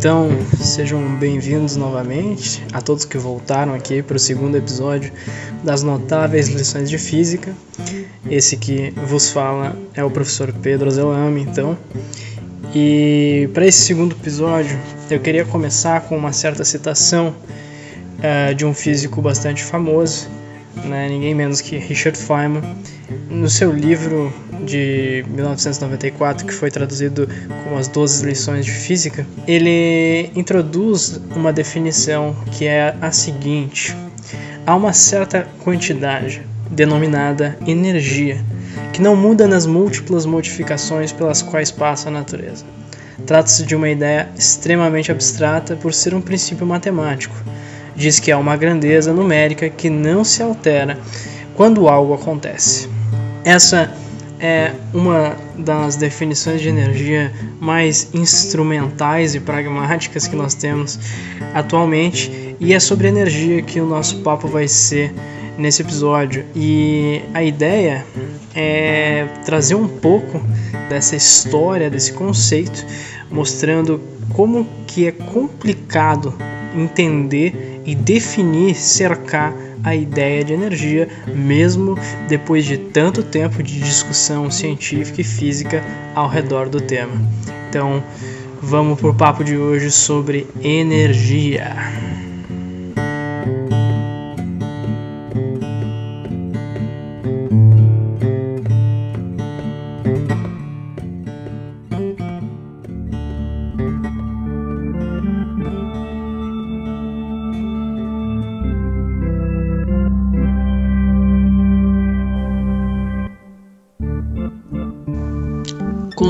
Então, sejam bem-vindos novamente a todos que voltaram aqui para o segundo episódio das notáveis lições de física. Esse que vos fala é o professor Pedro Zelame, então. E para esse segundo episódio, eu queria começar com uma certa citação uh, de um físico bastante famoso, né, ninguém menos que Richard Feynman, no seu livro de 1994, que foi traduzido como As 12 Lições de Física, ele introduz uma definição que é a seguinte: há uma certa quantidade, denominada energia, que não muda nas múltiplas modificações pelas quais passa a natureza. Trata-se de uma ideia extremamente abstrata por ser um princípio matemático. Diz que há uma grandeza numérica que não se altera quando algo acontece. Essa é uma das definições de energia mais instrumentais e pragmáticas que nós temos atualmente, e é sobre energia que o nosso papo vai ser nesse episódio. E a ideia é trazer um pouco dessa história, desse conceito, mostrando como que é complicado entender e definir, cercar a ideia de energia, mesmo depois de tanto tempo de discussão científica e física ao redor do tema. Então, vamos para o papo de hoje sobre energia.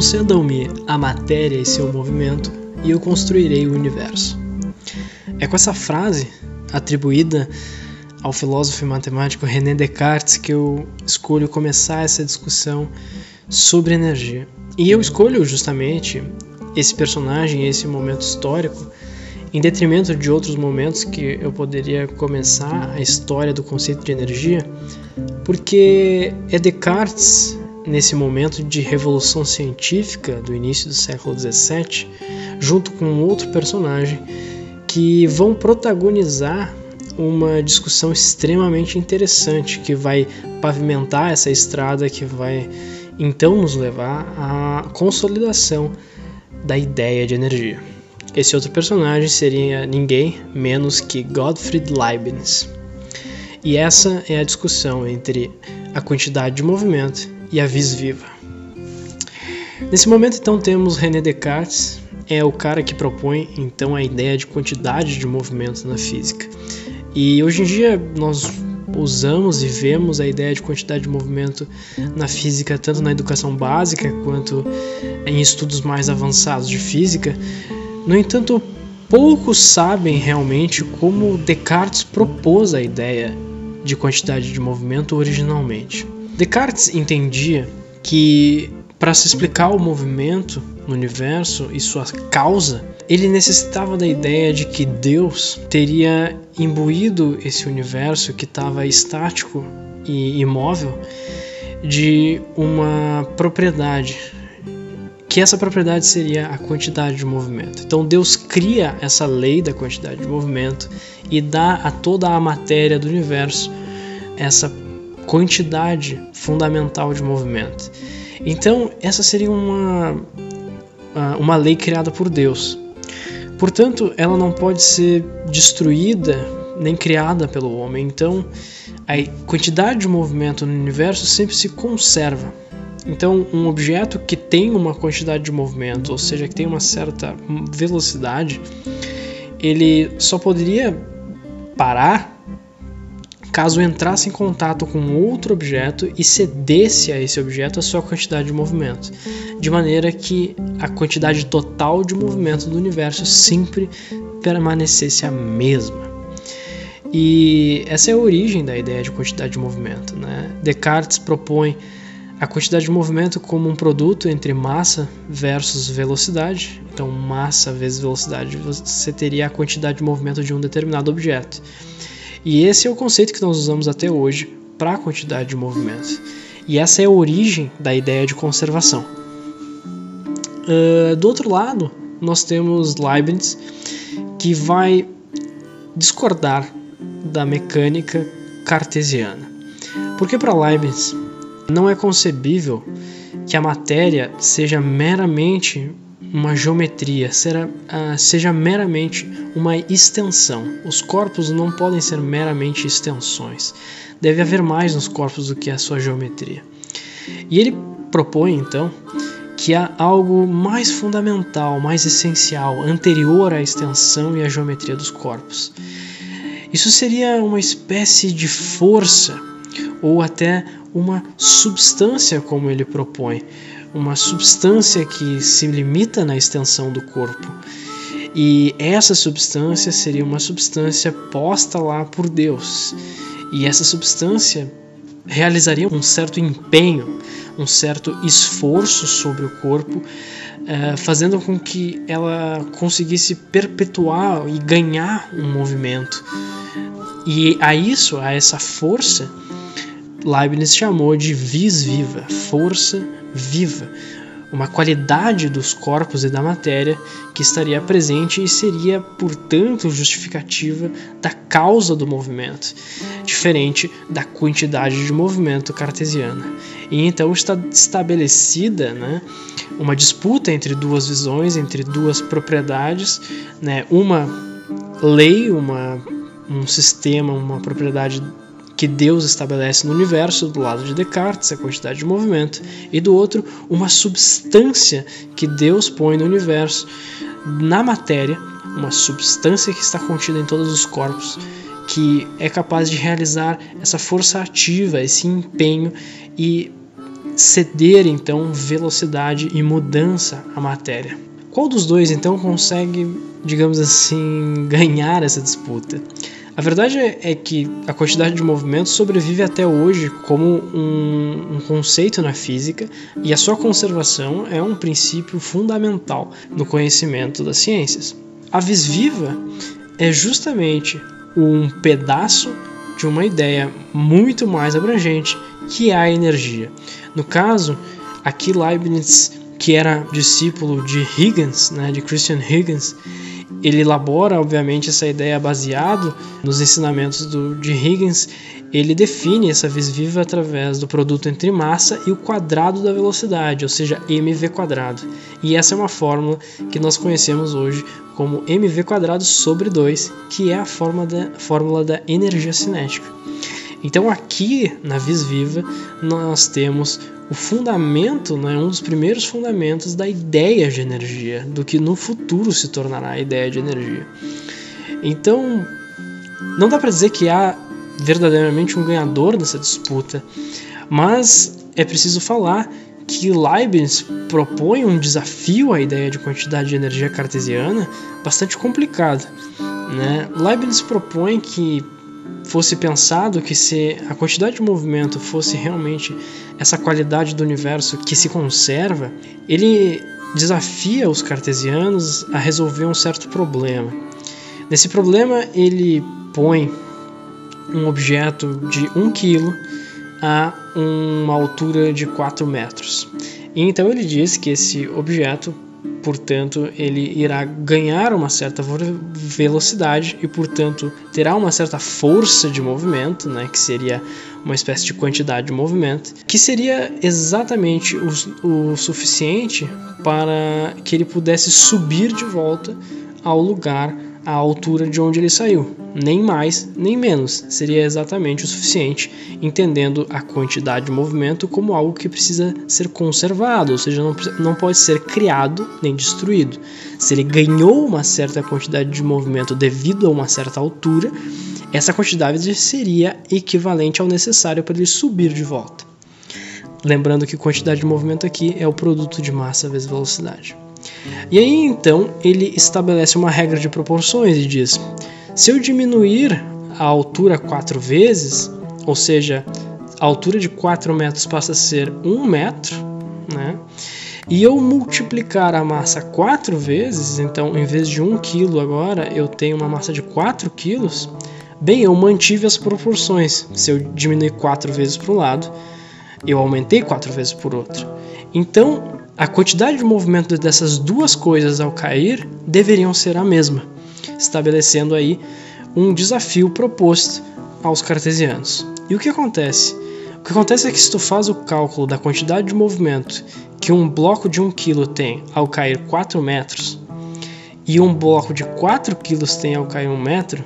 Concedam-me a matéria e seu movimento, e eu construirei o universo. É com essa frase, atribuída ao filósofo e matemático René Descartes, que eu escolho começar essa discussão sobre energia. E eu escolho justamente esse personagem, esse momento histórico, em detrimento de outros momentos que eu poderia começar a história do conceito de energia, porque é Descartes nesse momento de revolução científica do início do século XVII, junto com outro personagem, que vão protagonizar uma discussão extremamente interessante que vai pavimentar essa estrada que vai então nos levar à consolidação da ideia de energia. Esse outro personagem seria ninguém menos que Gottfried Leibniz. E essa é a discussão entre a quantidade de movimento e a vis viva. Nesse momento então temos René Descartes, é o cara que propõe então a ideia de quantidade de movimento na física. E hoje em dia nós usamos e vemos a ideia de quantidade de movimento na física tanto na educação básica quanto em estudos mais avançados de física. No entanto, poucos sabem realmente como Descartes propôs a ideia de quantidade de movimento originalmente. Descartes entendia que para se explicar o movimento no universo e sua causa, ele necessitava da ideia de que Deus teria imbuído esse universo que estava estático e imóvel de uma propriedade, que essa propriedade seria a quantidade de movimento. Então Deus cria essa lei da quantidade de movimento e dá a toda a matéria do universo essa quantidade fundamental de movimento. Então, essa seria uma, uma lei criada por Deus. Portanto, ela não pode ser destruída nem criada pelo homem. Então, a quantidade de movimento no universo sempre se conserva. Então, um objeto que tem uma quantidade de movimento, ou seja, que tem uma certa velocidade, ele só poderia parar caso entrasse em contato com outro objeto e cedesse a esse objeto a sua quantidade de movimento, de maneira que a quantidade total de movimento do universo sempre permanecesse a mesma. E essa é a origem da ideia de quantidade de movimento. Né? Descartes propõe a quantidade de movimento como um produto entre massa versus velocidade. Então, massa vezes velocidade, você teria a quantidade de movimento de um determinado objeto. E esse é o conceito que nós usamos até hoje para a quantidade de movimentos. E essa é a origem da ideia de conservação. Uh, do outro lado, nós temos Leibniz, que vai discordar da mecânica cartesiana. Porque para Leibniz não é concebível que a matéria seja meramente uma geometria, seja, uh, seja meramente uma extensão. Os corpos não podem ser meramente extensões. Deve haver mais nos corpos do que a sua geometria. E ele propõe então que há algo mais fundamental, mais essencial, anterior à extensão e à geometria dos corpos. Isso seria uma espécie de força ou até uma substância, como ele propõe, uma substância que se limita na extensão do corpo. E essa substância seria uma substância posta lá por Deus. E essa substância realizaria um certo empenho, um certo esforço sobre o corpo, eh, fazendo com que ela conseguisse perpetuar e ganhar um movimento. E a isso, a essa força, Leibniz chamou de vis viva, força viva, uma qualidade dos corpos e da matéria que estaria presente e seria, portanto, justificativa da causa do movimento, diferente da quantidade de movimento cartesiana. E então está estabelecida né, uma disputa entre duas visões, entre duas propriedades, né, uma lei, uma, um sistema, uma propriedade que Deus estabelece no universo, do lado de Descartes, a quantidade de movimento, e do outro, uma substância que Deus põe no universo, na matéria, uma substância que está contida em todos os corpos, que é capaz de realizar essa força ativa, esse empenho e ceder então velocidade e mudança à matéria. Qual dos dois então consegue, digamos assim, ganhar essa disputa? A verdade é que a quantidade de movimento sobrevive até hoje como um, um, conceito na física e a sua conservação é um princípio fundamental no conhecimento das ciências. A vis viva é justamente um pedaço de uma ideia muito mais abrangente que é a energia. No caso, aqui Leibniz, que era discípulo de Huygens, né, de Christian Huygens, ele elabora, obviamente, essa ideia baseado nos ensinamentos do, de Huygens. Ele define essa vis viva através do produto entre massa e o quadrado da velocidade, ou seja, mv quadrado. E essa é uma fórmula que nós conhecemos hoje como mv quadrado sobre 2, que é a fórmula da, fórmula da energia cinética. Então aqui na vis viva nós temos o fundamento, né, um dos primeiros fundamentos da ideia de energia, do que no futuro se tornará a ideia de energia. Então, não dá para dizer que há verdadeiramente um ganhador nessa disputa, mas é preciso falar que Leibniz propõe um desafio à ideia de quantidade de energia cartesiana bastante complicado. Né? Leibniz propõe que fosse pensado que se a quantidade de movimento fosse realmente essa qualidade do universo que se conserva, ele desafia os cartesianos a resolver um certo problema. Nesse problema, ele põe um objeto de 1 kg a uma altura de 4 metros. E então ele diz que esse objeto portanto, ele irá ganhar uma certa velocidade e, portanto, terá uma certa força de movimento, né, que seria uma espécie de quantidade de movimento, que seria exatamente o, o suficiente para que ele pudesse subir de volta ao lugar a altura de onde ele saiu. Nem mais, nem menos. Seria exatamente o suficiente, entendendo a quantidade de movimento como algo que precisa ser conservado, ou seja, não, não pode ser criado nem destruído. Se ele ganhou uma certa quantidade de movimento devido a uma certa altura, essa quantidade seria equivalente ao necessário para ele subir de volta. Lembrando que quantidade de movimento aqui é o produto de massa vezes velocidade. E aí então ele estabelece uma regra de proporções e diz: se eu diminuir a altura quatro vezes, ou seja, a altura de 4 metros passa a ser 1 metro, né? E eu multiplicar a massa 4 vezes, então em vez de 1 kg agora eu tenho uma massa de 4 kg, bem, eu mantive as proporções. Se eu diminuir 4 vezes para um lado, eu aumentei 4 vezes por outro. Então, a quantidade de movimento dessas duas coisas ao cair deveriam ser a mesma, estabelecendo aí um desafio proposto aos cartesianos. E o que acontece? O que acontece é que se tu faz o cálculo da quantidade de movimento que um bloco de 1 kg tem ao cair 4 metros e um bloco de 4 kg tem ao cair 1 metro,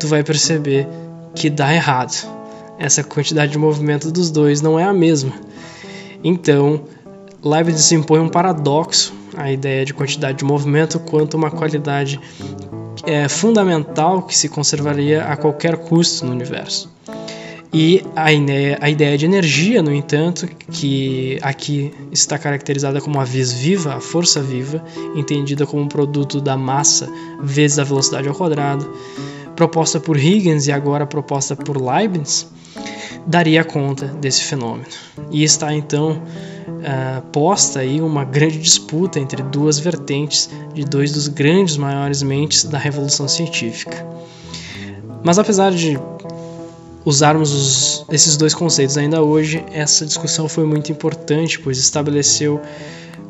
tu vai perceber que dá errado. Essa quantidade de movimento dos dois não é a mesma. Então, Leibniz impõe um paradoxo à ideia de quantidade de movimento quanto uma qualidade é, fundamental que se conservaria a qualquer custo no universo. E a ideia, a ideia de energia, no entanto, que aqui está caracterizada como a vis viva, a força viva, entendida como um produto da massa vezes a velocidade ao quadrado, proposta por Huygens e agora proposta por Leibniz, daria conta desse fenômeno. E está então uh, posta aí uma grande disputa entre duas vertentes de dois dos grandes maiores mentes da revolução científica. Mas apesar de usarmos os, esses dois conceitos ainda hoje, essa discussão foi muito importante, pois estabeleceu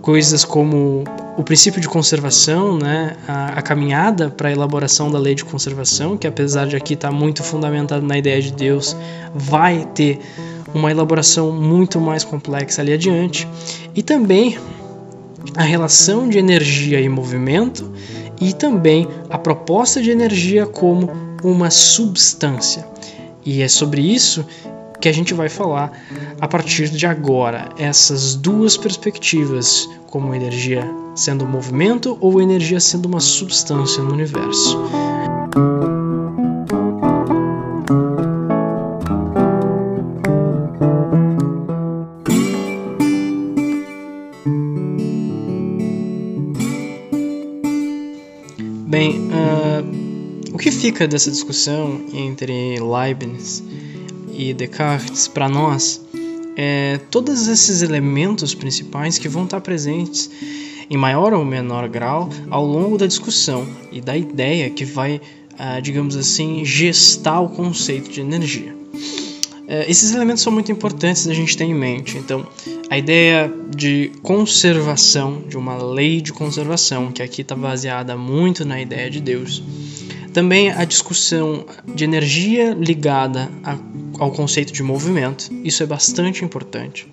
coisas como o princípio de conservação, né, a, a caminhada para a elaboração da lei de conservação, que apesar de aqui estar tá muito fundamentado na ideia de Deus, vai ter uma elaboração muito mais complexa ali adiante, e também a relação de energia e movimento, e também a proposta de energia como uma substância. E é sobre isso que a gente vai falar a partir de agora. Essas duas perspectivas, como energia sendo movimento ou energia sendo uma substância no universo. Fica dessa discussão entre Leibniz e Descartes para nós é todos esses elementos principais que vão estar presentes em maior ou menor grau ao longo da discussão e da ideia que vai, ah, digamos assim, gestar o conceito de energia. É, esses elementos são muito importantes da gente ter em mente. Então, a ideia de conservação, de uma lei de conservação, que aqui está baseada muito na ideia de Deus. Também a discussão de energia ligada a ao conceito de movimento. Isso é bastante importante.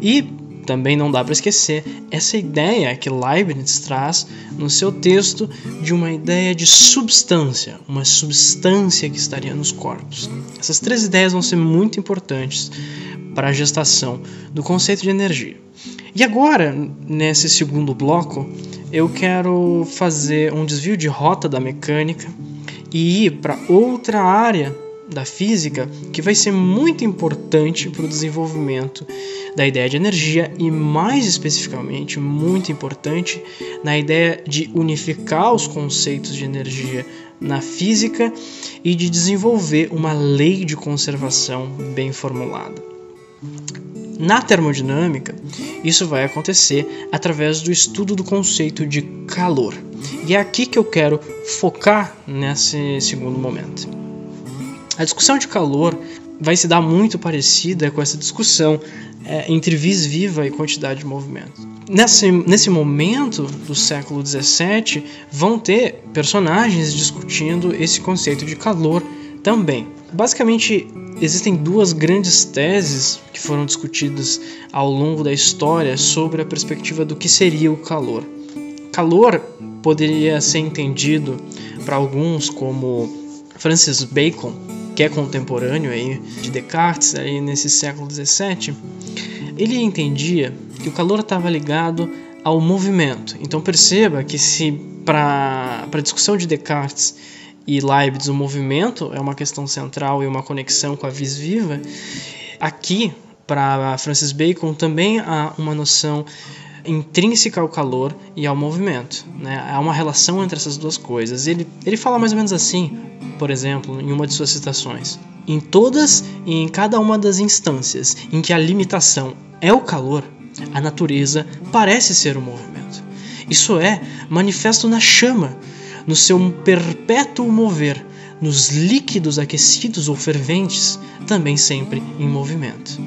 E também não dá para esquecer essa ideia que Leibniz traz no seu texto de uma ideia de substância, uma substância que estaria nos corpos. Essas três ideias vão ser muito importantes para a gestação do conceito de energia. E agora, nesse segundo bloco, eu quero fazer um desvio de rota da mecânica e ir para outra área da física que vai ser muito importante para o desenvolvimento da ideia de energia e, mais especificamente, muito importante na ideia de unificar os conceitos de energia na física e de desenvolver uma lei de conservação bem formulada. Na termodinâmica, isso vai acontecer através do estudo do conceito de calor. E é aqui que eu quero focar nesse segundo momento. A discussão de calor vai se dar muito parecida com essa discussão é, entre vis viva e quantidade de movimento. Nesse, nesse momento do século XVII, vão ter personagens discutindo esse conceito de calor também. Basicamente, existem duas grandes teses que foram discutidas ao longo da história sobre a perspectiva do que seria o calor. Calor poderia ser entendido para alguns como Francis Bacon que é contemporâneo aí de Descartes, aí nesse século XVII, ele entendia que o calor estava ligado ao movimento. Então perceba que se para a discussão de Descartes e Leibniz o movimento é uma questão central e uma conexão com a vis viva, aqui para Francis Bacon também há uma noção intrínseca ao calor e ao movimento. Né? Há uma relação entre essas duas coisas. Ele, ele fala mais ou menos assim, por exemplo, em uma de suas citações. Em todas e em cada uma das instâncias em que a limitação é o calor, a natureza parece ser o movimento. Isso é manifesto na chama, no seu perpétuo mover, nos líquidos aquecidos ou ferventes, também sempre em movimento.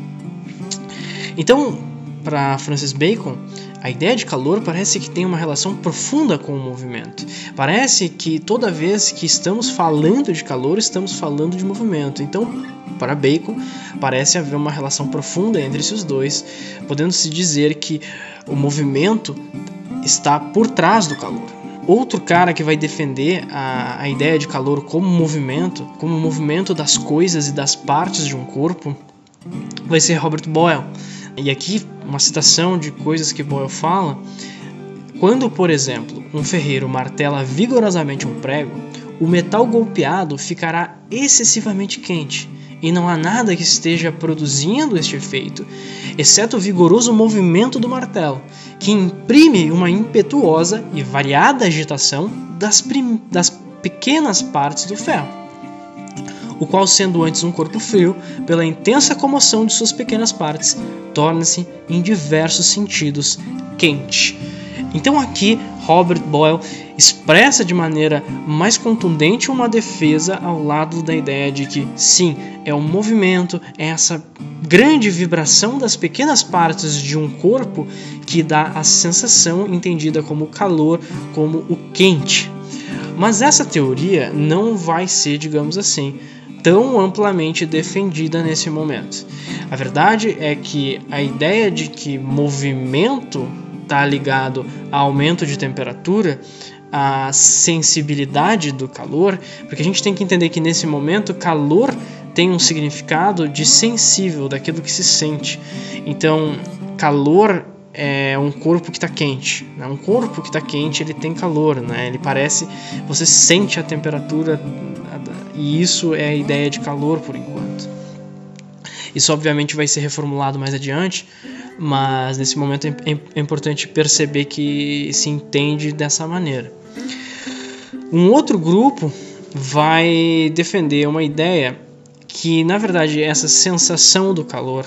Então, para Francis Bacon, A ideia de calor parece que tem uma relação profunda com o movimento. Parece que toda vez que estamos falando de calor, estamos falando de movimento. Então, para Bacon, parece haver uma relação profunda entre esses dois, podendo-se dizer que o movimento está por trás do calor. Outro cara que vai defender a, a ideia de calor como movimento, como movimento das coisas e das partes de um corpo, vai ser Robert Boyle. E aqui uma citação de coisas que Boyle fala. Quando, por exemplo, um ferreiro martela vigorosamente um prego, o metal golpeado ficará excessivamente quente e não há nada que esteja produzindo este efeito, exceto o vigoroso movimento do martelo, que imprime uma impetuosa e variada agitação das, das pequenas partes do ferro, o qual, sendo antes um corpo frio, pela intensa comoção de suas pequenas partes, torna-se, em diversos sentidos, quente. Então aqui Robert Boyle expressa de maneira mais contundente uma defesa ao lado da ideia de que sim, é o movimento, é essa grande vibração das pequenas partes de um corpo que dá a sensação entendida como calor, como o quente. Mas essa teoria não vai ser, digamos assim, tão amplamente defendida nesse momento. A verdade é que a ideia de que movimento está ligado a aumento de temperatura, a sensibilidade do calor, porque a gente tem que entender que nesse momento calor tem um significado de sensível, daquilo que se sente. Então, calor é um corpo que está quente. Né? Um corpo que está quente, ele tem calor, né? Ele parece, você sente a temperatura e isso é a ideia de calor por enquanto. Isso obviamente vai ser reformulado mais adiante, mas nesse momento é, é, é importante perceber que se entende dessa maneira. Um outro grupo vai defender uma ideia que, na verdade, essa sensação do calor,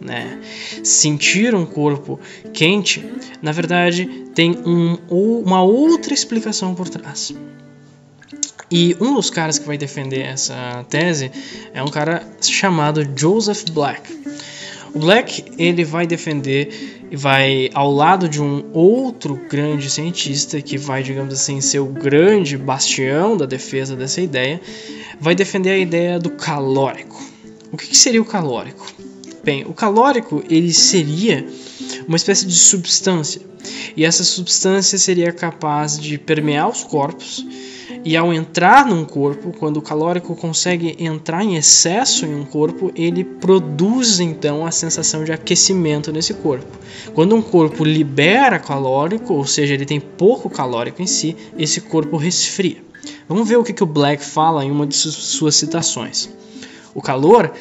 né, sentir um corpo quente, na verdade, tem um, uma outra explicação por trás. E um dos caras que vai defender essa tese é um cara chamado Joseph Black. O Black ele vai defender e vai ao lado de um outro grande cientista que vai, digamos assim, ser o grande bastião da defesa dessa ideia, vai defender a ideia do calórico. O que, seria o calórico? Bem, o calórico ele seria uma espécie de substância e essa substância seria capaz de permear os corpos e ao entrar num corpo, quando o calórico consegue entrar em excesso em um corpo, ele produz então a sensação de aquecimento nesse corpo. Quando um corpo libera calórico, ou seja, ele tem pouco calórico em si, esse corpo resfria. Vamos ver o que o Black fala em uma de suas citações. O calor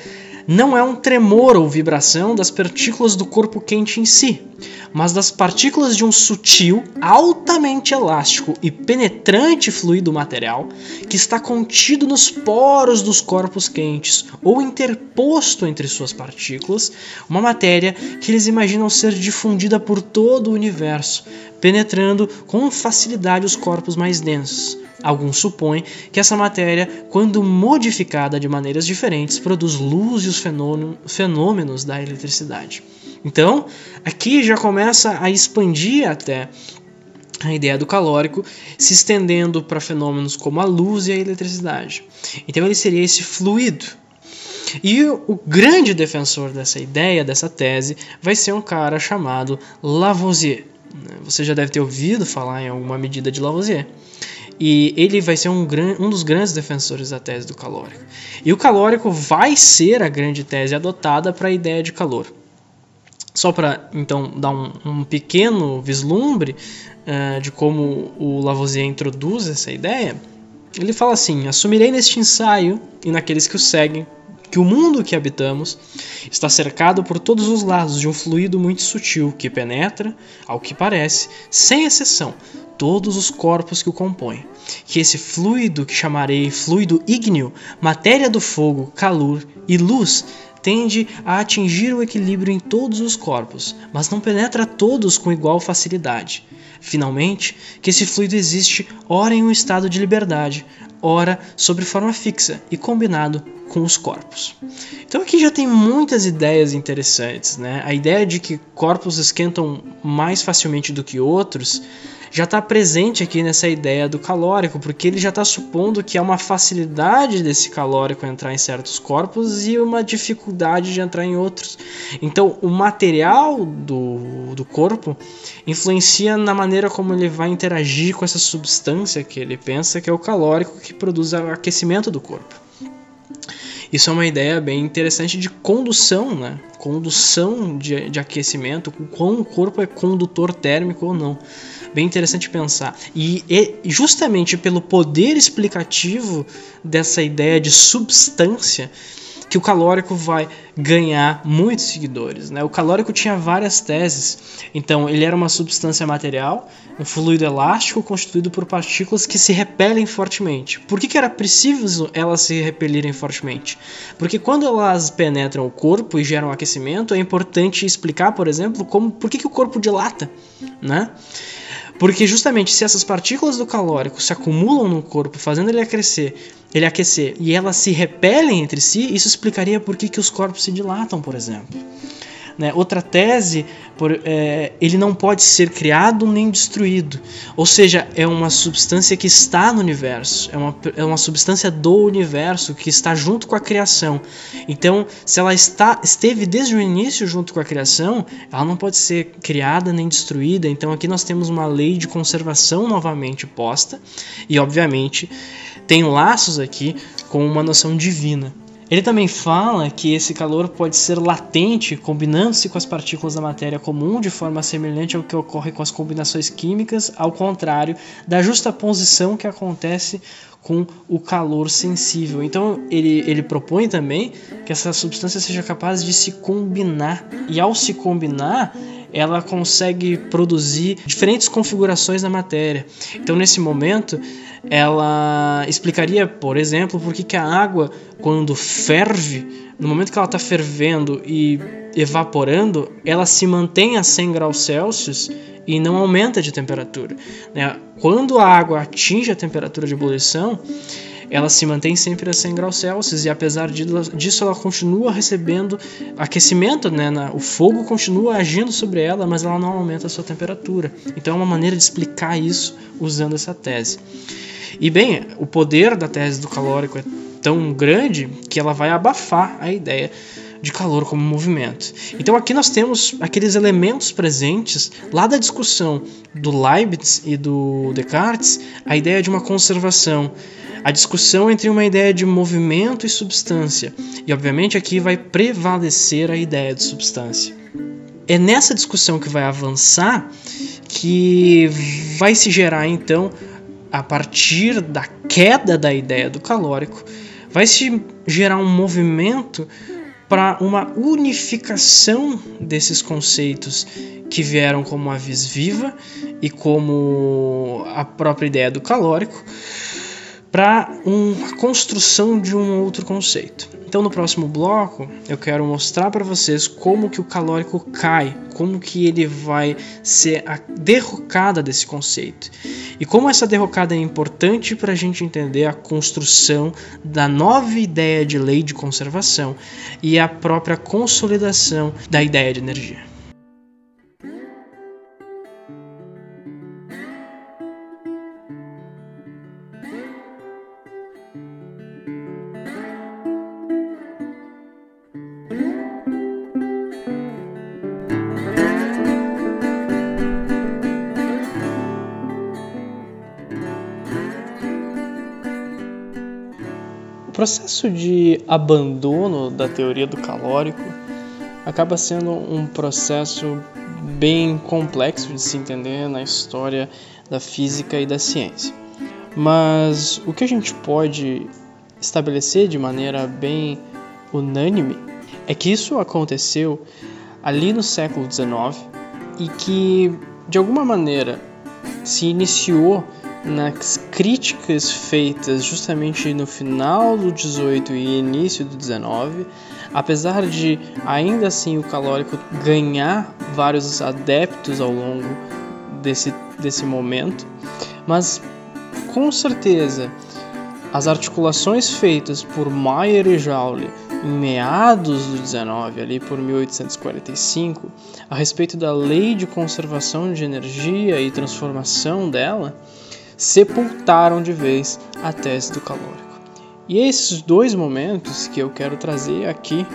não é um tremor ou vibração das partículas do corpo quente em si, mas das partículas de um sutil, altamente elástico e penetrante fluido material que está contido nos poros dos corpos quentes ou interposto entre suas partículas, uma matéria que eles imaginam ser difundida por todo o universo, penetrando com facilidade os corpos mais densos Alguns supõem que essa matéria, quando modificada de maneiras diferentes, produz luz e os fenômenos da eletricidade. Então, aqui já começa a expandir até a ideia do calórico, se estendendo para fenômenos como a luz e a eletricidade. Então, ele seria esse fluido. E o grande defensor dessa ideia, dessa tese, vai ser um cara chamado Lavoisier. Você já deve ter ouvido falar em alguma medida de Lavoisier. E ele vai ser um, um dos grandes defensores da tese do calórico. E o calórico vai ser a grande tese adotada para a ideia de calor. Só para então dar um, um pequeno vislumbre uh, de como o Lavoisier introduz essa ideia, ele fala assim: assumirei neste ensaio e naqueles que o seguem que o mundo que habitamos está cercado por todos os lados de um fluido muito sutil que penetra, ao que parece, sem exceção, todos os corpos que o compõem. Que esse fluido, que chamarei fluido ígneo, matéria do fogo, calor e luz, tende a atingir o equilíbrio em todos os corpos, mas não penetra todos com igual facilidade. Finalmente, que esse fluido existe ora em um estado de liberdade, ora sobre forma fixa e combinado com os corpos. Então aqui já tem muitas ideias interessantes, né? A ideia de que corpos esquentam mais facilmente do que outros já está presente aqui nessa ideia do calórico, porque ele já está supondo que há uma facilidade desse calórico entrar em certos corpos e uma dificuldade de entrar em outros. Então, o material do, do corpo influencia na maneira como ele vai interagir com essa substância que ele pensa que é o calórico que produz o aquecimento do corpo. Isso é uma ideia bem interessante de condução, né? Condução de, de aquecimento, o quão o corpo é condutor térmico ou não. Bem interessante pensar. E, e justamente pelo poder explicativo dessa ideia de substância, que o calórico vai ganhar muitos seguidores. Né? O calórico tinha várias teses. Então, ele era uma substância material, um fluido elástico constituído por partículas que se repelem fortemente. Por que, que era preciso elas se repelirem fortemente? Porque quando elas penetram o corpo e geram aquecimento, é importante explicar, por exemplo, como, por que, que o corpo dilata. Né? Porque justamente se essas partículas do calórico se acumulam no corpo, fazendo ele aquecer, ele aquecer e elas se repelem entre si, isso explicaria por que, que os corpos se dilatam, por exemplo. Né? Outra tese, por, é, ele não pode ser criado nem destruído. Ou seja, é uma substância que está no universo, é uma, é uma substância do universo que está junto com a criação. Então, se ela está, esteve desde o início junto com a criação, ela não pode ser criada nem destruída. Então, aqui nós temos uma lei de conservação novamente posta, e obviamente tem laços aqui com uma noção divina. Ele também fala que esse calor pode ser latente, combinando-se com as partículas da matéria comum, de forma semelhante ao que ocorre com as combinações químicas, ao contrário da justaposição que acontece com o calor sensível. Então ele, ele propõe também que essa substância seja capaz de se combinar, e ao se combinar, ela consegue produzir diferentes configurações da matéria. Então, nesse momento, ela explicaria, por exemplo, por que, que a água, quando ferve, no momento que ela está fervendo e evaporando, ela se mantém a 100 graus Celsius e não aumenta de temperatura. Né? Quando a água atinge a temperatura de ebulição, ela se mantém sempre a 100 graus Celsius e apesar disso ela continua recebendo aquecimento, né? o fogo continua agindo sobre ela, mas ela não aumenta a sua temperatura. Então é uma maneira de explicar isso usando essa tese. E bem, o poder da tese do calórico é tão grande que ela vai abafar a ideia de calor como movimento. Então aqui nós temos aqueles elementos presentes lá da discussão do Leibniz e do Descartes, a ideia de uma conservação, a discussão entre uma ideia de movimento e substância. E obviamente aqui vai prevalecer a ideia de substância. É nessa discussão que vai avançar que vai se gerar então a partir da queda da ideia do calórico, vai se gerar um movimento para uma unificação desses conceitos que vieram como a vis viva e como a própria ideia do calórico para uma construção de um outro conceito. Então no próximo bloco eu quero mostrar para vocês como que o calórico cai, como que ele vai ser a derrocada desse conceito e como essa derrocada é importante para a gente entender a construção da nova ideia de lei de conservação e a própria consolidação da ideia de energia. Processo de abandono da teoria do calórico acaba sendo um processo bem complexo de se entender na história da física e da ciência. Mas o que a gente pode estabelecer de maneira bem unânime é que isso aconteceu ali no século XIX e que, de alguma maneira, se iniciou nas críticas feitas justamente no final do 18 e início do 19, apesar de ainda assim o calórico ganhar vários adeptos ao longo desse, desse momento, mas com certeza as articulações feitas por Mayer e Joule em meados do 19, ali por 1845, a respeito da lei de conservação de energia e transformação dela, sepultaram de vez a tese do calórico. E esses dois momentos que eu quero trazer aqui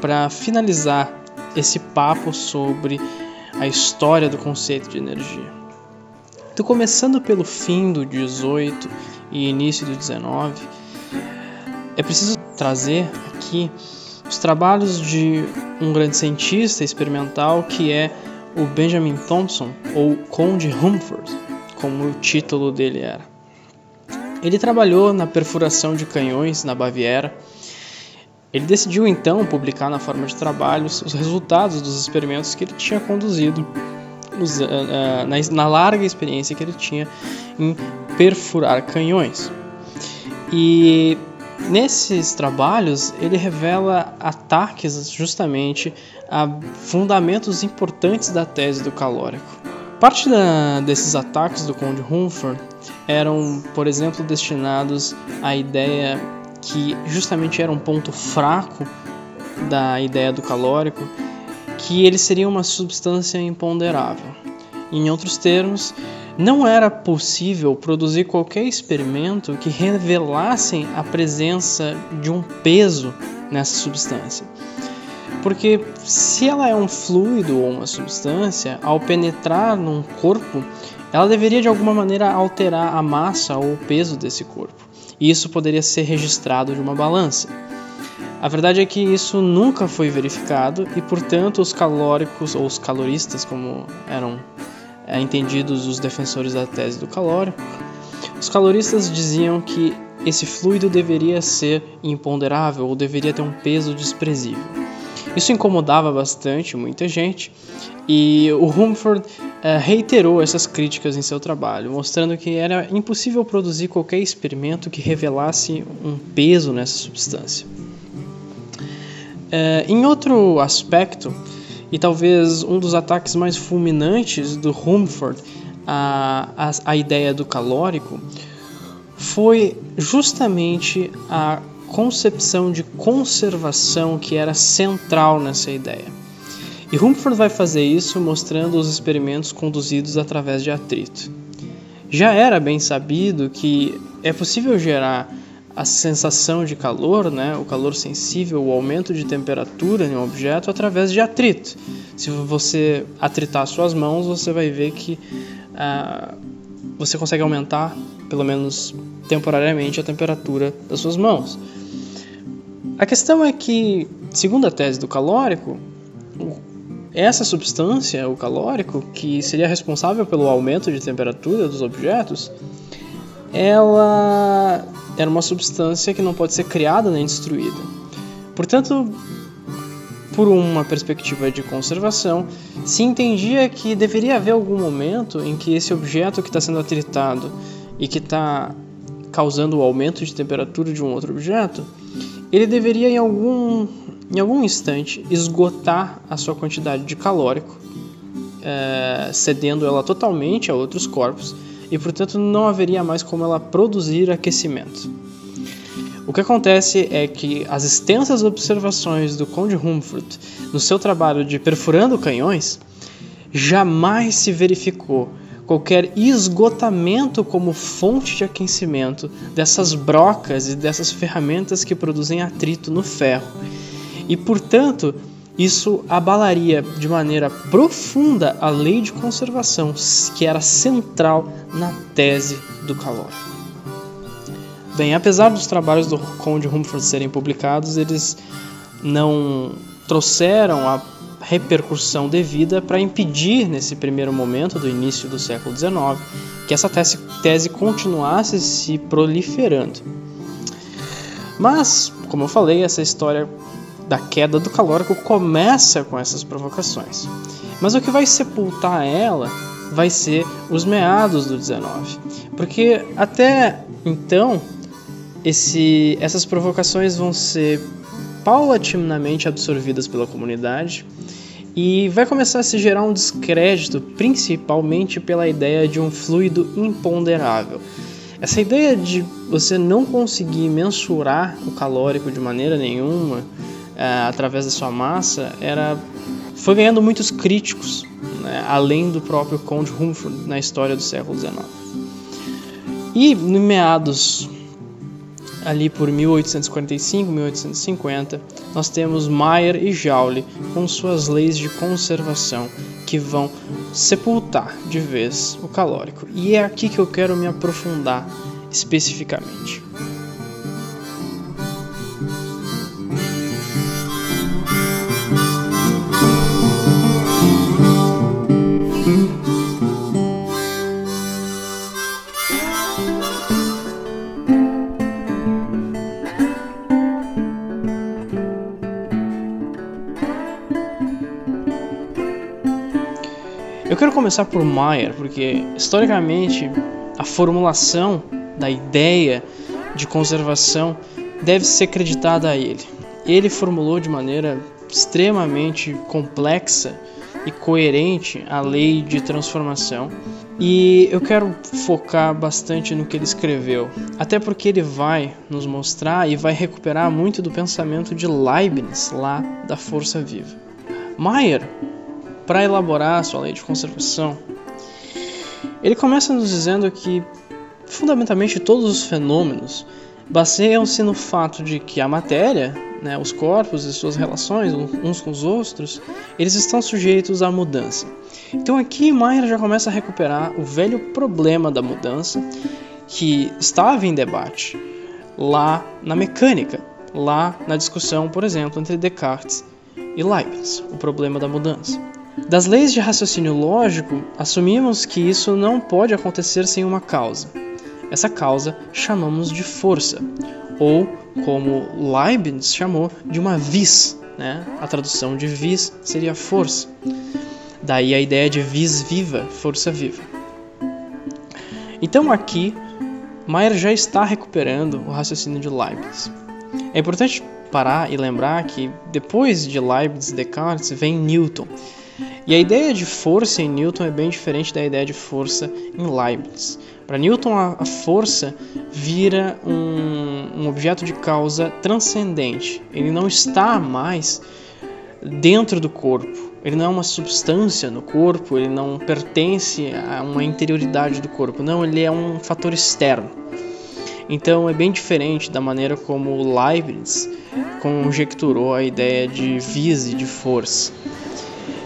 para finalizar esse papo sobre a história do conceito de energia. Então, começando pelo fim do 18 e início do 19, é preciso trazer aqui os trabalhos de um grande cientista experimental que é o Benjamin Thompson, ou Conde Humford, como o título dele era. Ele trabalhou na perfuração de canhões na Baviera. Ele decidiu então publicar na forma de trabalhos os resultados dos experimentos que ele tinha conduzido na larga experiência que ele tinha em perfurar canhões. E nesses trabalhos ele revela ataques justamente a fundamentos importantes da tese do calórico. Parte da, desses ataques do Conde Humford eram, por exemplo, destinados à ideia que justamente era um ponto fraco da ideia do calórico, que ele seria uma substância imponderável. Em outros termos, não era possível produzir qualquer experimento que revelasse a presença de um peso nessa substância. Porque se ela é um fluido ou uma substância, ao penetrar num corpo, ela deveria de alguma maneira alterar a massa ou o peso desse corpo. E isso poderia ser registrado de uma balança. A verdade é que isso nunca foi verificado e, portanto, os calóricos ou os caloristas, como eram é, entendidos os defensores da tese do calórico, os caloristas diziam que esse fluido deveria ser imponderável ou deveria ter um peso desprezível. Isso incomodava bastante muita gente e o Humford uh, reiterou essas críticas em seu trabalho, mostrando que era impossível produzir qualquer experimento que revelasse um peso nessa substância. Uh, em outro aspecto, e talvez um dos ataques mais fulminantes do Humford à, à, à ideia do calórico, foi justamente a concepção de conservação que era central nessa ideia. E Rumford vai fazer isso mostrando os experimentos conduzidos através de atrito. Já era bem sabido que é possível gerar a sensação de calor, né, o calor sensível, o aumento de temperatura em um objeto através de atrito. Se você atritar suas mãos, você vai ver que ah, você consegue aumentar, pelo menos temporariamente, a temperatura das suas mãos. A questão é que, segundo a tese do calórico, essa substância, o calórico, que seria responsável pelo aumento de temperatura dos objetos, ela era uma substância que não pode ser criada nem destruída. Portanto, por uma perspectiva de conservação, se entendia que deveria haver algum momento em que esse objeto que está sendo atritado e que está causando o aumento de temperatura de um outro objeto, ele deveria em algum, em algum instante esgotar a sua quantidade de calórico, é, cedendo ela totalmente a outros corpos e, portanto, não haveria mais como ela produzir aquecimento. O que acontece é que as extensas observações do Conde Humford no seu trabalho de perfurando canhões jamais se verificou qualquer esgotamento como fonte de aquecimento dessas brocas e dessas ferramentas que produzem atrito no ferro. E, portanto, isso abalaria de maneira profunda a lei de conservação que era central na tese do calor. Bem, apesar dos trabalhos do Conde Humford serem publicados, eles não trouxeram a repercussão devida para impedir, nesse primeiro momento do início do século XIX, que essa tese, tese continuasse se proliferando. Mas, como eu falei, essa história da queda do calórico começa com essas provocações. Mas o que vai sepultar ela vai ser os meados do 19. Porque até então, esse, essas provocações vão ser paulatinamente absorvidas pela comunidade e vai começar a se gerar um descrédito, principalmente pela ideia de um fluido imponderável. Essa ideia de você não conseguir mensurar o calórico de maneira nenhuma é, através da sua massa era foi ganhando muitos críticos, né, além do próprio Conde Humphrey na história do século XIX. E no meados ali por 1845, 1850, nós temos Mayer e Joule com suas leis de conservação que vão sepultar de vez o calórico. E é aqui que eu quero me aprofundar especificamente. Começar por Mayer, porque historicamente a formulação da ideia de conservação deve ser creditada a ele. Ele formulou de maneira extremamente complexa e coerente a lei de transformação. E eu quero focar bastante no que ele escreveu, até porque ele vai nos mostrar e vai recuperar muito do pensamento de Leibniz lá da força viva. Mayer para elaborar sua lei de conservação, ele começa nos dizendo que fundamentalmente todos os fenômenos baseiam-se no fato de que a matéria, né, os corpos e suas relações uns com os outros, eles estão sujeitos à mudança. Então aqui Mayer já começa a recuperar o velho problema da mudança que estava em debate lá na mecânica, lá na discussão, por exemplo, entre Descartes e Leibniz, o problema da mudança. Das leis de raciocínio lógico, assumimos que isso não pode acontecer sem uma causa. Essa causa chamamos de força, ou como Leibniz chamou, de uma vis. Né? A tradução de vis seria força. Daí a ideia de vis viva, força viva. Então aqui, Mayer já está recuperando o raciocínio de Leibniz. É importante parar e lembrar que depois de Leibniz e Descartes vem Newton, e a ideia de força em Newton é bem diferente da ideia de força em Leibniz. Para Newton, a, força vira um, um objeto de causa transcendente. Ele não está mais dentro do corpo. Ele não é uma substância no corpo, ele não pertence a uma interioridade do corpo. Não, ele é um fator externo. Então é bem diferente da maneira como Leibniz conjecturou a ideia de vis e de força.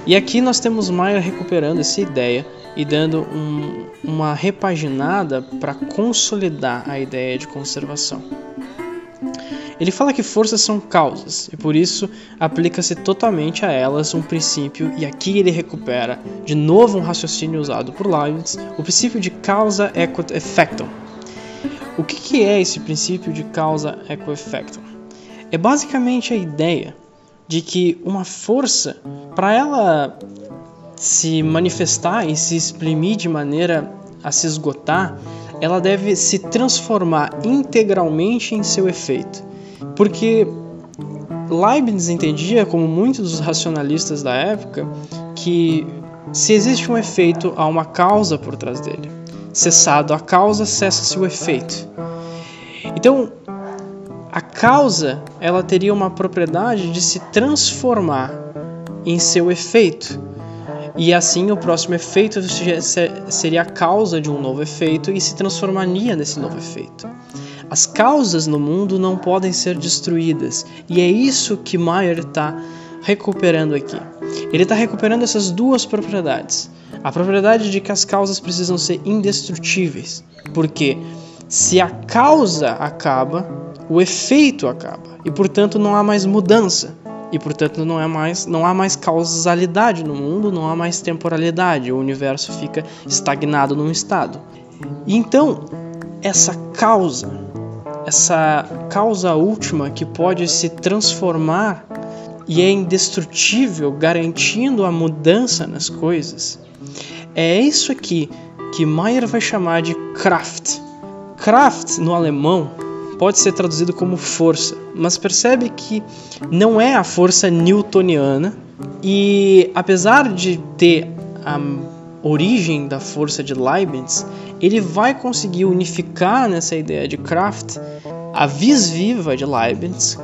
E aqui nós temos Maia recuperando essa ideia e dando um, uma repaginada para consolidar a ideia de conservação. Ele fala que forças são causas e por isso aplica-se totalmente a elas um princípio, e aqui ele recupera de novo um raciocínio usado por Leibniz, o princípio de causa equat effectum. O que, que é esse princípio de causa equat effectum? É basicamente a ideia de que uma força, para ela se manifestar e se exprimir de maneira a se esgotar, ela deve se transformar integralmente em seu efeito. Porque Leibniz entendia, como muitos dos racionalistas da época, que se existe um efeito, há uma causa por trás dele. Cessado a causa, cessa-se o efeito. Então, a causa ela teria uma propriedade de se transformar em seu efeito. E assim o próximo efeito seria a causa de um novo efeito e se transformaria nesse novo efeito. As causas no mundo não podem ser destruídas, e é isso que Mayer está recuperando aqui. Ele está recuperando essas duas propriedades. A propriedade de que as causas precisam ser indestrutíveis, porque se a causa acaba, o efeito acaba e portanto não há mais mudança e portanto não é mais não há mais causalidade no mundo, não há mais temporalidade, o universo fica estagnado num estado. E então essa causa, essa causa última que pode se transformar e é indestrutível, garantindo a mudança nas coisas, é isso aqui que Mayer vai chamar de Kraft. Kraft, no alemão, pode ser traduzido como força, mas percebe que não é a força newtoniana e apesar de ter a origem da força de Leibniz, ele vai conseguir unificar nessa ideia de Kraft a vis viva de Leibniz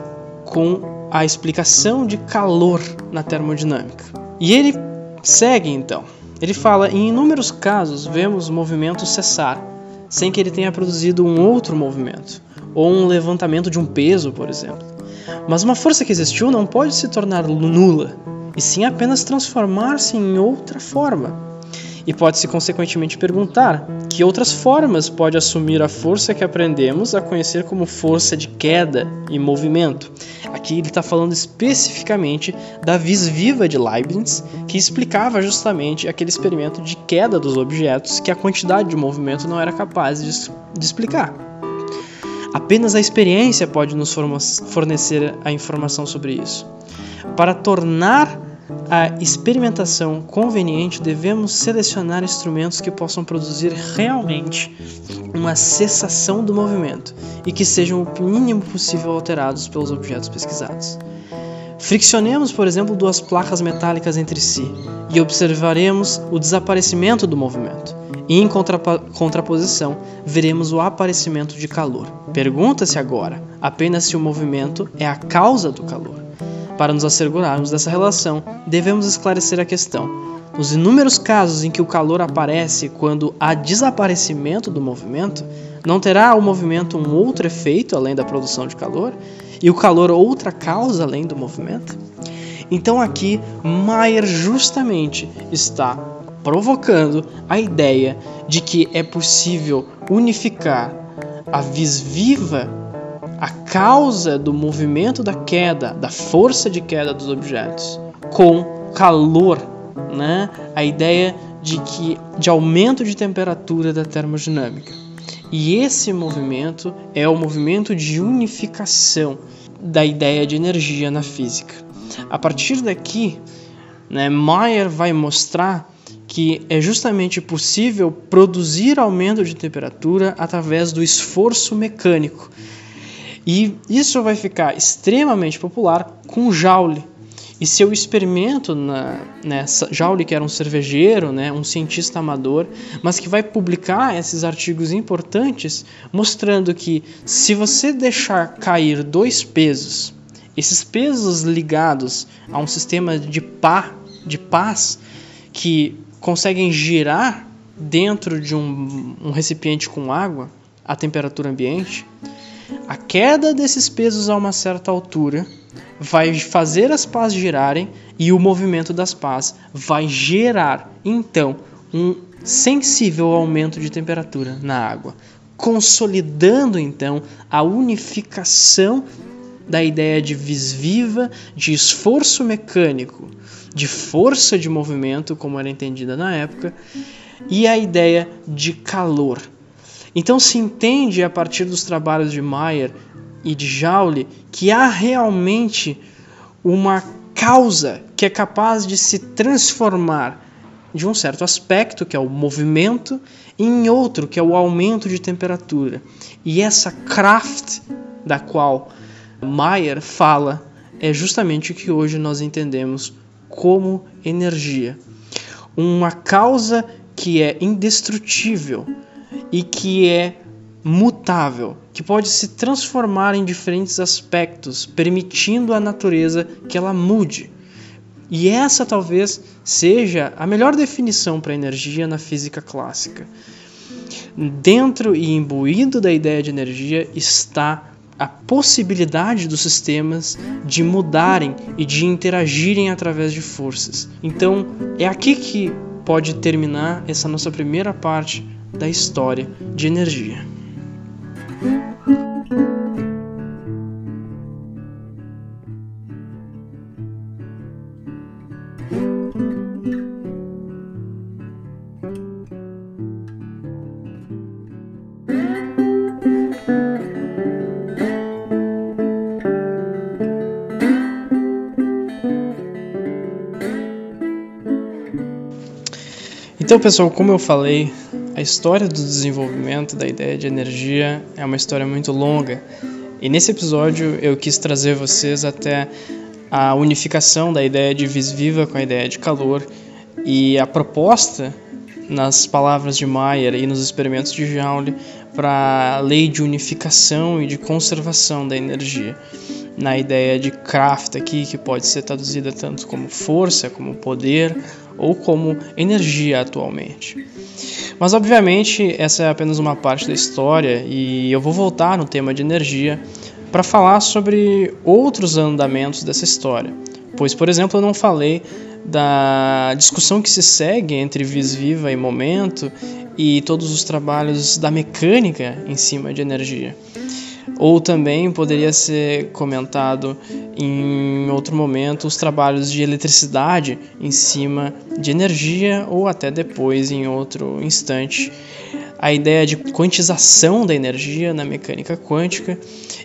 com a explicação de calor na termodinâmica. E ele segue então. Ele fala: em inúmeros casos vemos o movimento cessar, sem que ele tenha produzido um outro movimento, ou um levantamento de um peso, por exemplo. Mas uma força que existiu não pode se tornar nula, e sim apenas transformar-se em outra forma. E pode-se consequentemente perguntar que outras formas pode assumir a força que aprendemos a conhecer como força de queda e movimento. Aqui ele está falando especificamente da vis viva de Leibniz, que explicava justamente aquele experimento de queda dos objetos que a quantidade de movimento não era capaz de, de explicar. Apenas a experiência pode nos fornecer a informação sobre isso. Para tornar a experimentação conveniente, devemos selecionar instrumentos que possam produzir realmente uma cessação do movimento e que sejam o mínimo possível alterados pelos objetos pesquisados. Friccionemos, por exemplo, duas placas metálicas entre si e observaremos o desaparecimento do movimento. E em contraposição, veremos o aparecimento de calor. Pergunta-se agora apenas se o movimento é a causa do calor. Para nos assegurarmos dessa relação, devemos esclarecer a questão. Nos inúmeros casos em que o calor aparece quando há desaparecimento do movimento, não terá o movimento um outro efeito além da produção de calor? E o calor outra causa além do movimento? Então aqui Mayer justamente está provocando a ideia de que é possível unificar a vis viva a causa do movimento da queda, da força de queda dos objetos, com calor, né? A ideia de que de aumento de temperatura da termodinâmica. E esse movimento é o movimento de unificação da ideia de energia na física. A partir daqui, né, Mayer vai mostrar que é justamente possível produzir aumento de temperatura através do esforço mecânico, e isso vai ficar extremamente popular com Joule. E seu experimento na, nessa Joule, que era um cervejeiro, né, um cientista amador, mas que vai publicar esses artigos importantes mostrando que se você deixar cair dois pesos, esses pesos ligados a um sistema de pá, de pás que conseguem girar dentro de um, um recipiente com água a temperatura ambiente, a queda desses pesos a uma certa altura vai fazer as pás girarem e o movimento das pás vai gerar então um sensível aumento de temperatura na água, consolidando então a unificação da ideia de vis viva, de esforço mecânico, de força de movimento, como era entendida na época, e a ideia de calor, então se entende a partir dos trabalhos de Mayer e de Joule que há realmente uma causa que é capaz de se transformar de um certo aspecto, que é o movimento, em outro, que é o aumento de temperatura. E essa Kraft da qual Mayer fala é justamente o que hoje nós entendemos como energia. Uma causa que é indestrutível, e que é mutável, que pode se transformar em diferentes aspectos, permitindo à natureza que ela mude. E essa talvez seja a melhor definição para energia na física clássica. Dentro e imbuído da ideia de energia está a possibilidade dos sistemas de mudarem e de interagirem através de forças. Então, é aqui que pode terminar essa nossa primeira parte da história de energia. Então, pessoal, como eu falei, a história do desenvolvimento da ideia de energia é uma história muito longa. E nesse episódio eu quis trazer vocês até a unificação da ideia de vis viva com a ideia de calor e a proposta nas palavras de Mayer e nos experimentos de Joule para a lei de unificação e de conservação da energia. Na ideia de Kraft aqui, que pode ser traduzida tanto como força, como poder ou como energia atualmente. Mas obviamente essa é apenas uma parte da história e eu vou voltar no tema de energia para falar sobre outros andamentos dessa história. Pois, por exemplo, eu não falei da discussão que se segue entre vis viva e momento e todos os trabalhos da mecânica em cima de energia. Ou também poderia ser comentado em outro momento os trabalhos de eletricidade em cima de energia, ou até depois, em outro instante, a ideia de quantização da energia na mecânica quântica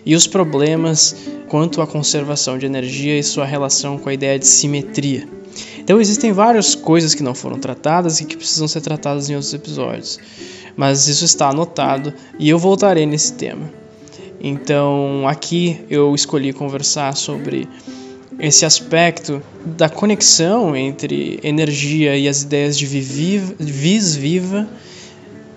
e os problemas quanto à conservação de energia e sua relação com a ideia de simetria. Então existem várias coisas que não foram tratadas e que precisam ser tratadas em outros episódios, mas isso está anotado e eu voltarei nesse tema. Então aqui eu escolhi conversar sobre esse aspecto da conexão entre energia e as ideias de vis viva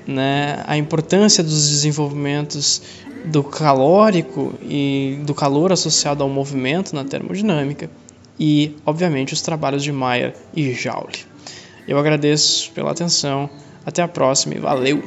né, a importância dos desenvolvimentos do calórico e do calor associado ao movimento na termodinâmica e, obviamente, os trabalhos de Mayer e Joule. Eu agradeço pela atenção, até a próxima e valeu!